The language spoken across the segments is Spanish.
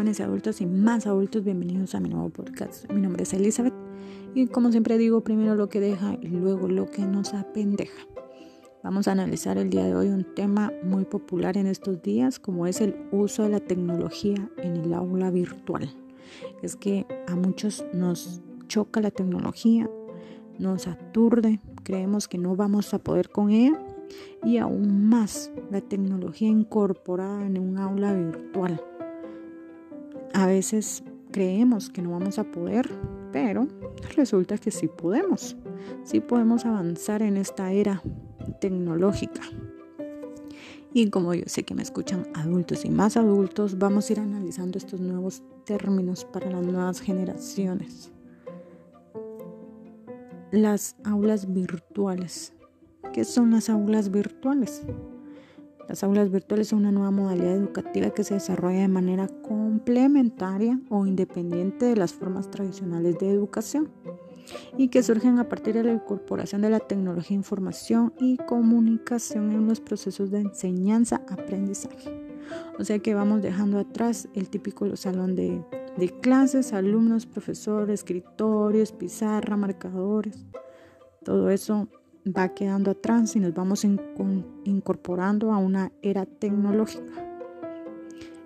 jóvenes y adultos y más adultos, bienvenidos a mi nuevo podcast. Mi nombre es Elizabeth y como siempre digo, primero lo que deja y luego lo que nos apendeja. Vamos a analizar el día de hoy un tema muy popular en estos días como es el uso de la tecnología en el aula virtual. Es que a muchos nos choca la tecnología, nos aturde, creemos que no vamos a poder con ella y aún más la tecnología incorporada en un aula virtual. A veces creemos que no vamos a poder, pero resulta que sí podemos. Sí podemos avanzar en esta era tecnológica. Y como yo sé que me escuchan adultos y más adultos, vamos a ir analizando estos nuevos términos para las nuevas generaciones. Las aulas virtuales. ¿Qué son las aulas virtuales? Las aulas virtuales son una nueva modalidad educativa que se desarrolla de manera complementaria o independiente de las formas tradicionales de educación y que surgen a partir de la incorporación de la tecnología, información y comunicación en los procesos de enseñanza-aprendizaje. O sea que vamos dejando atrás el típico salón de, de clases, alumnos, profesores, escritorios, pizarra, marcadores. Todo eso va quedando atrás y nos vamos incorporando a una era tecnológica.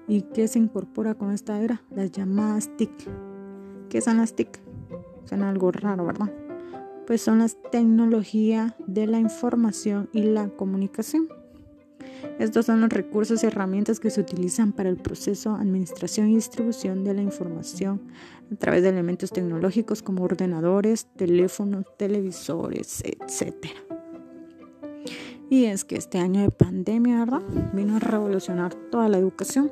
¿Y qué se incorpora con esta era? Las llamadas TIC. ¿Qué son las TIC? Son algo raro, ¿verdad? Pues son las tecnologías de la información y la comunicación. Estos son los recursos y herramientas que se utilizan para el proceso, administración y distribución de la información a través de elementos tecnológicos como ordenadores, teléfonos, televisores, etc. Y es que este año de pandemia. Vino a revolucionar toda la educación.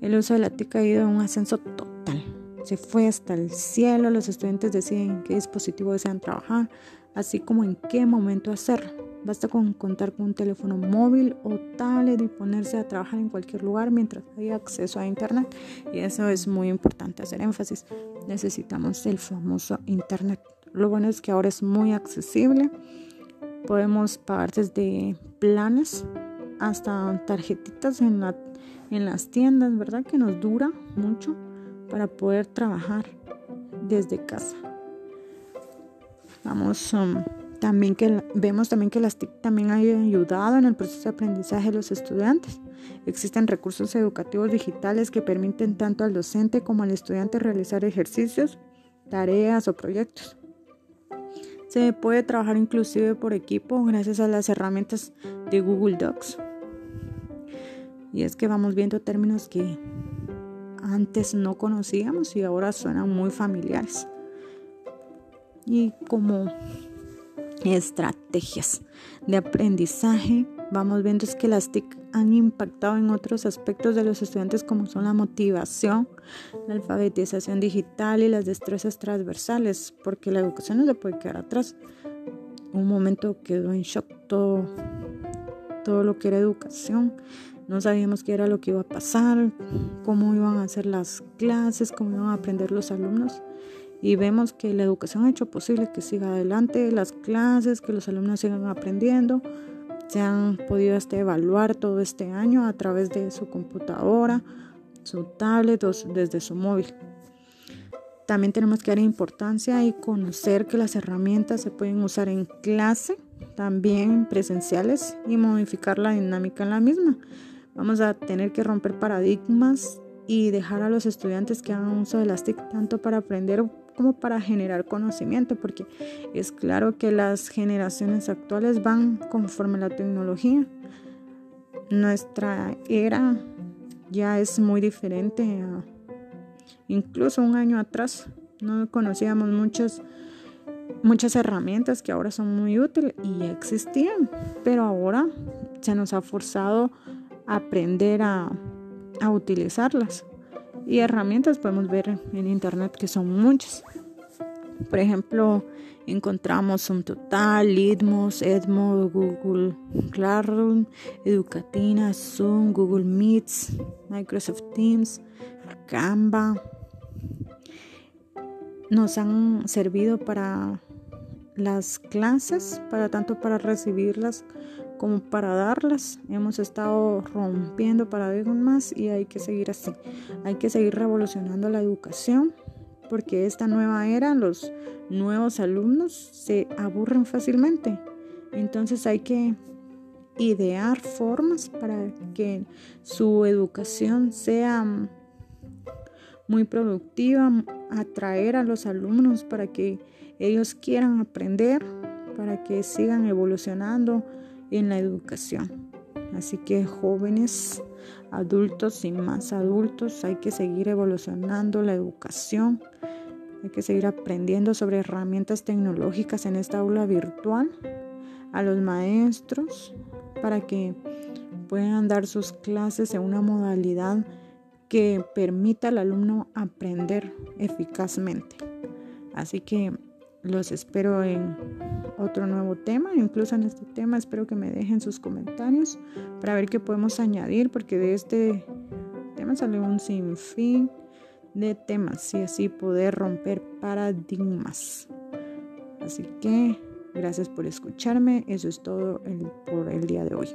El uso de la TIC ha ido a un ascenso total. Se fue hasta el cielo, los estudiantes deciden qué dispositivo desean trabajar, así como en qué momento hacerlo. Basta con contar con un teléfono móvil o tablet y ponerse a trabajar en cualquier lugar mientras haya acceso a Internet. Y eso es muy importante hacer énfasis. Necesitamos el famoso Internet. Lo bueno es que ahora es muy accesible. Podemos pagar desde planes hasta tarjetitas en, la, en las tiendas, ¿verdad? Que nos dura mucho para poder trabajar desde casa. Vamos. Um, también que vemos también que las TIC también han ayudado en el proceso de aprendizaje de los estudiantes. Existen recursos educativos digitales que permiten tanto al docente como al estudiante realizar ejercicios, tareas o proyectos. Se puede trabajar inclusive por equipo gracias a las herramientas de Google Docs. Y es que vamos viendo términos que antes no conocíamos y ahora suenan muy familiares. Y como estrategias de aprendizaje, vamos viendo es que las TIC han impactado en otros aspectos de los estudiantes como son la motivación, la alfabetización digital y las destrezas transversales, porque la educación no se puede quedar atrás. Un momento quedó en shock todo, todo lo que era educación. No sabíamos qué era lo que iba a pasar, cómo iban a ser las clases, cómo iban a aprender los alumnos y vemos que la educación ha hecho posible que siga adelante las clases, que los alumnos sigan aprendiendo. Se han podido este, evaluar todo este año a través de su computadora, su tablet o desde su móvil. También tenemos que dar importancia y conocer que las herramientas se pueden usar en clase, también presenciales y modificar la dinámica en la misma. Vamos a tener que romper paradigmas y dejar a los estudiantes que hagan uso de las TIC tanto para aprender como para generar conocimiento, porque es claro que las generaciones actuales van conforme la tecnología. Nuestra era ya es muy diferente incluso un año atrás. No conocíamos muchas muchas herramientas que ahora son muy útiles y ya existían, pero ahora se nos ha forzado a aprender a, a utilizarlas. Y herramientas podemos ver en internet que son muchas. Por ejemplo, encontramos un total, Litmos, Edmo, Google Classroom, Educatina, Zoom, Google Meets, Microsoft Teams, Canva. Nos han servido para las clases para tanto para recibirlas como para darlas. Hemos estado rompiendo paradigmas y hay que seguir así. Hay que seguir revolucionando la educación porque esta nueva era los nuevos alumnos se aburren fácilmente. Entonces hay que idear formas para que su educación sea muy productiva, atraer a los alumnos para que ellos quieran aprender, para que sigan evolucionando en la educación. Así que jóvenes, adultos y más adultos, hay que seguir evolucionando la educación, hay que seguir aprendiendo sobre herramientas tecnológicas en esta aula virtual, a los maestros, para que puedan dar sus clases en una modalidad que permita al alumno aprender eficazmente. Así que los espero en otro nuevo tema, incluso en este tema espero que me dejen sus comentarios para ver qué podemos añadir, porque de este tema sale un sinfín de temas y así poder romper paradigmas. Así que gracias por escucharme, eso es todo por el día de hoy.